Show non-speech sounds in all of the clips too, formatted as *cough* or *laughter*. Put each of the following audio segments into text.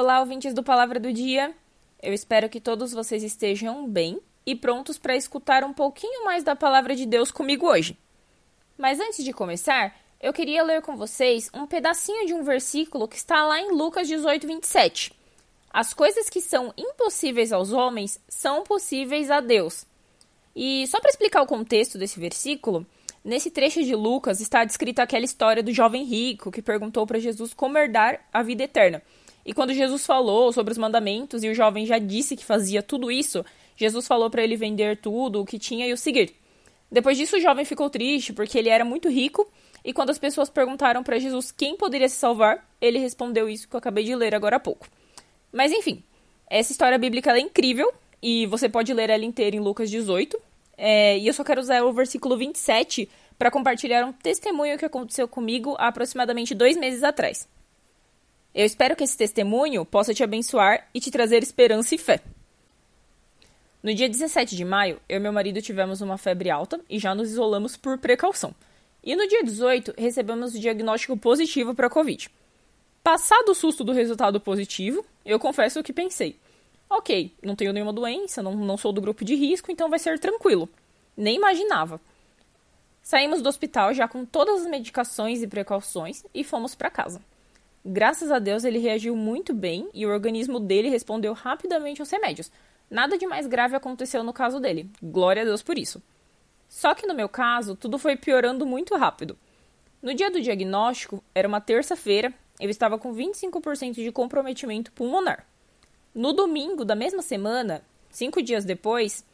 Olá, ouvintes do Palavra do Dia. Eu espero que todos vocês estejam bem e prontos para escutar um pouquinho mais da palavra de Deus comigo hoje. Mas antes de começar, eu queria ler com vocês um pedacinho de um versículo que está lá em Lucas 18, 27. As coisas que são impossíveis aos homens são possíveis a Deus. E só para explicar o contexto desse versículo, nesse trecho de Lucas está descrita aquela história do jovem rico que perguntou para Jesus como herdar a vida eterna. E quando Jesus falou sobre os mandamentos e o jovem já disse que fazia tudo isso, Jesus falou para ele vender tudo o que tinha e o seguir. Depois disso, o jovem ficou triste porque ele era muito rico e quando as pessoas perguntaram para Jesus quem poderia se salvar, ele respondeu isso que eu acabei de ler agora há pouco. Mas enfim, essa história bíblica é incrível e você pode ler ela inteira em Lucas 18. É, e eu só quero usar o versículo 27 para compartilhar um testemunho que aconteceu comigo há aproximadamente dois meses atrás. Eu espero que esse testemunho possa te abençoar e te trazer esperança e fé. No dia 17 de maio, eu e meu marido tivemos uma febre alta e já nos isolamos por precaução. E no dia 18, recebemos o diagnóstico positivo para a Covid. Passado o susto do resultado positivo, eu confesso que pensei: ok, não tenho nenhuma doença, não, não sou do grupo de risco, então vai ser tranquilo. Nem imaginava. Saímos do hospital já com todas as medicações e precauções e fomos para casa. Graças a Deus ele reagiu muito bem e o organismo dele respondeu rapidamente aos remédios. Nada de mais grave aconteceu no caso dele. Glória a Deus por isso. Só que no meu caso, tudo foi piorando muito rápido. No dia do diagnóstico, era uma terça-feira, eu estava com 25% de comprometimento pulmonar. No domingo da mesma semana, cinco dias depois,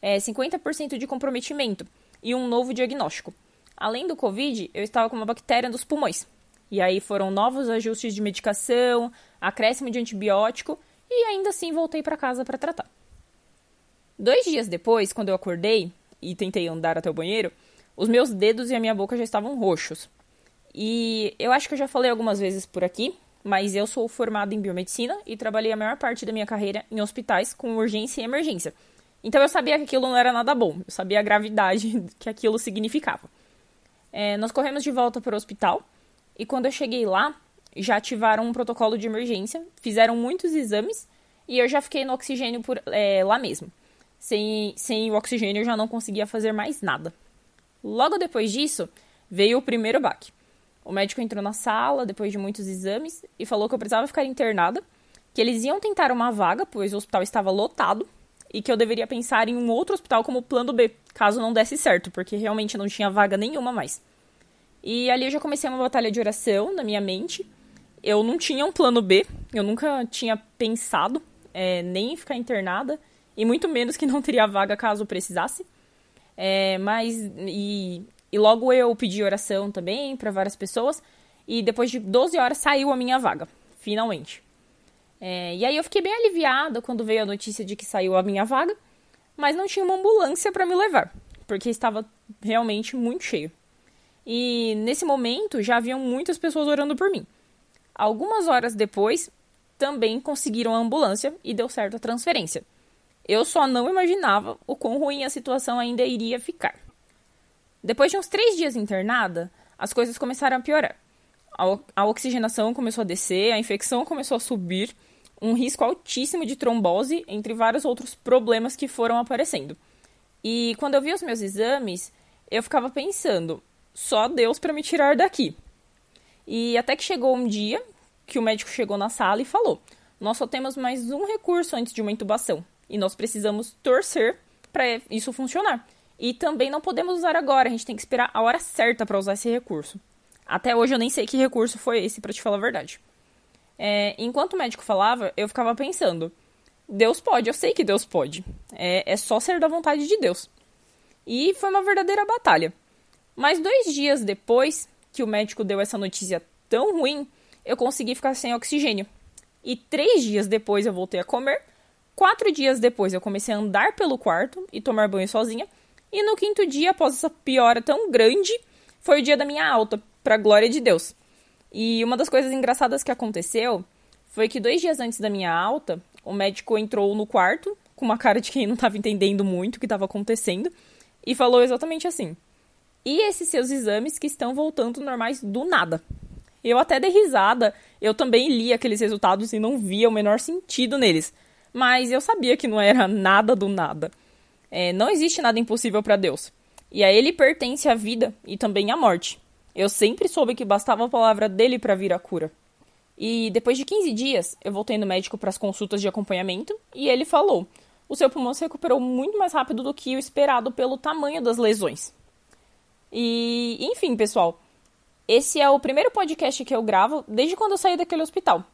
é 50% de comprometimento e um novo diagnóstico. Além do Covid, eu estava com uma bactéria nos pulmões. E aí foram novos ajustes de medicação, acréscimo de antibiótico e ainda assim voltei para casa para tratar. Dois dias depois, quando eu acordei e tentei andar até o banheiro, os meus dedos e a minha boca já estavam roxos. E eu acho que eu já falei algumas vezes por aqui, mas eu sou formada em biomedicina e trabalhei a maior parte da minha carreira em hospitais com urgência e emergência. Então eu sabia que aquilo não era nada bom, eu sabia a gravidade *laughs* que aquilo significava. É, nós corremos de volta para o hospital e quando eu cheguei lá, já ativaram um protocolo de emergência, fizeram muitos exames e eu já fiquei no oxigênio por, é, lá mesmo. Sem, sem o oxigênio eu já não conseguia fazer mais nada. Logo depois disso, veio o primeiro baque. O médico entrou na sala depois de muitos exames e falou que eu precisava ficar internada, que eles iam tentar uma vaga, pois o hospital estava lotado, e que eu deveria pensar em um outro hospital como plano B, caso não desse certo, porque realmente não tinha vaga nenhuma mais. E ali eu já comecei uma batalha de oração na minha mente. Eu não tinha um plano B, eu nunca tinha pensado é, nem em ficar internada, e muito menos que não teria vaga caso precisasse. É, mas, e, e logo eu pedi oração também para várias pessoas, e depois de 12 horas saiu a minha vaga, finalmente. É, e aí eu fiquei bem aliviada quando veio a notícia de que saiu a minha vaga, mas não tinha uma ambulância para me levar, porque estava realmente muito cheio. E nesse momento já haviam muitas pessoas orando por mim. Algumas horas depois, também conseguiram a ambulância e deu certo a transferência. Eu só não imaginava o quão ruim a situação ainda iria ficar. Depois de uns três dias internada, as coisas começaram a piorar. A oxigenação começou a descer, a infecção começou a subir, um risco altíssimo de trombose, entre vários outros problemas que foram aparecendo. E quando eu vi os meus exames, eu ficava pensando: só Deus para me tirar daqui. E até que chegou um dia que o médico chegou na sala e falou: Nós só temos mais um recurso antes de uma intubação e nós precisamos torcer para isso funcionar. E também não podemos usar agora, a gente tem que esperar a hora certa para usar esse recurso. Até hoje eu nem sei que recurso foi esse, para te falar a verdade. É, enquanto o médico falava, eu ficava pensando: Deus pode, eu sei que Deus pode. É, é só ser da vontade de Deus. E foi uma verdadeira batalha. Mas dois dias depois que o médico deu essa notícia tão ruim, eu consegui ficar sem oxigênio. E três dias depois eu voltei a comer. Quatro dias depois eu comecei a andar pelo quarto e tomar banho sozinha. E no quinto dia, após essa piora tão grande, foi o dia da minha alta, para glória de Deus. E uma das coisas engraçadas que aconteceu foi que dois dias antes da minha alta, o médico entrou no quarto com uma cara de quem não estava entendendo muito o que estava acontecendo e falou exatamente assim: e esses seus exames que estão voltando normais do nada. Eu até dei risada Eu também li aqueles resultados e não via o menor sentido neles. Mas eu sabia que não era nada do nada. É, não existe nada impossível para Deus. E a Ele pertence a vida e também a morte. Eu sempre soube que bastava a palavra dele para vir a cura. E depois de 15 dias, eu voltei no médico para as consultas de acompanhamento e ele falou: o seu pulmão se recuperou muito mais rápido do que o esperado pelo tamanho das lesões. E, enfim, pessoal, esse é o primeiro podcast que eu gravo desde quando eu saí daquele hospital.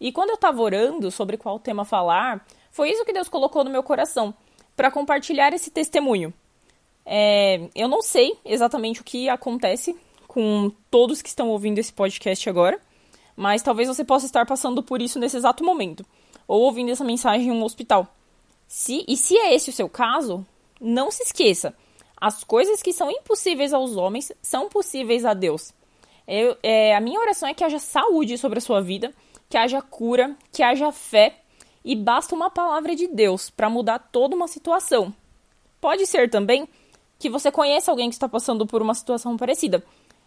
E quando eu estava orando sobre qual tema falar, foi isso que Deus colocou no meu coração, para compartilhar esse testemunho. É, eu não sei exatamente o que acontece com todos que estão ouvindo esse podcast agora, mas talvez você possa estar passando por isso nesse exato momento, ou ouvindo essa mensagem em um hospital. Se, e se é esse o seu caso, não se esqueça: as coisas que são impossíveis aos homens são possíveis a Deus. Eu, é, a minha oração é que haja saúde sobre a sua vida, que haja cura, que haja fé, e basta uma palavra de Deus para mudar toda uma situação. Pode ser também que você conheça alguém que está passando por uma situação parecida.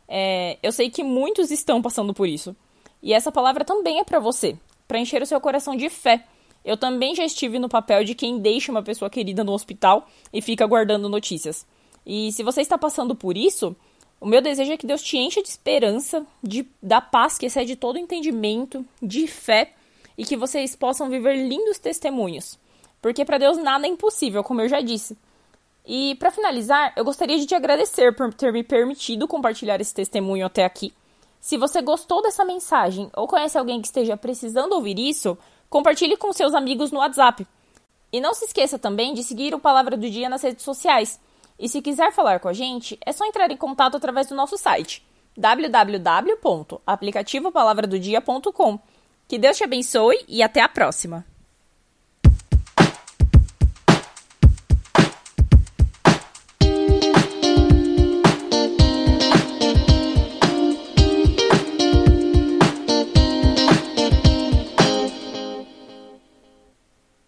É, eu sei que muitos estão passando por isso. E essa palavra também é para você, para encher o seu coração de fé. Eu também já estive no papel de quem deixa uma pessoa querida no hospital e fica guardando notícias. E se você está passando por isso, o meu desejo é que Deus te encha de esperança, de, da paz que excede todo entendimento, de fé e que vocês possam viver lindos testemunhos. Porque para Deus nada é impossível, como eu já disse. E para finalizar, eu gostaria de te agradecer por ter me permitido compartilhar esse testemunho até aqui. Se você gostou dessa mensagem ou conhece alguém que esteja precisando ouvir isso, compartilhe com seus amigos no WhatsApp. E não se esqueça também de seguir o Palavra do Dia nas redes sociais. E se quiser falar com a gente, é só entrar em contato através do nosso site www.aplicativopalavradodia.com. Que Deus te abençoe e até a próxima!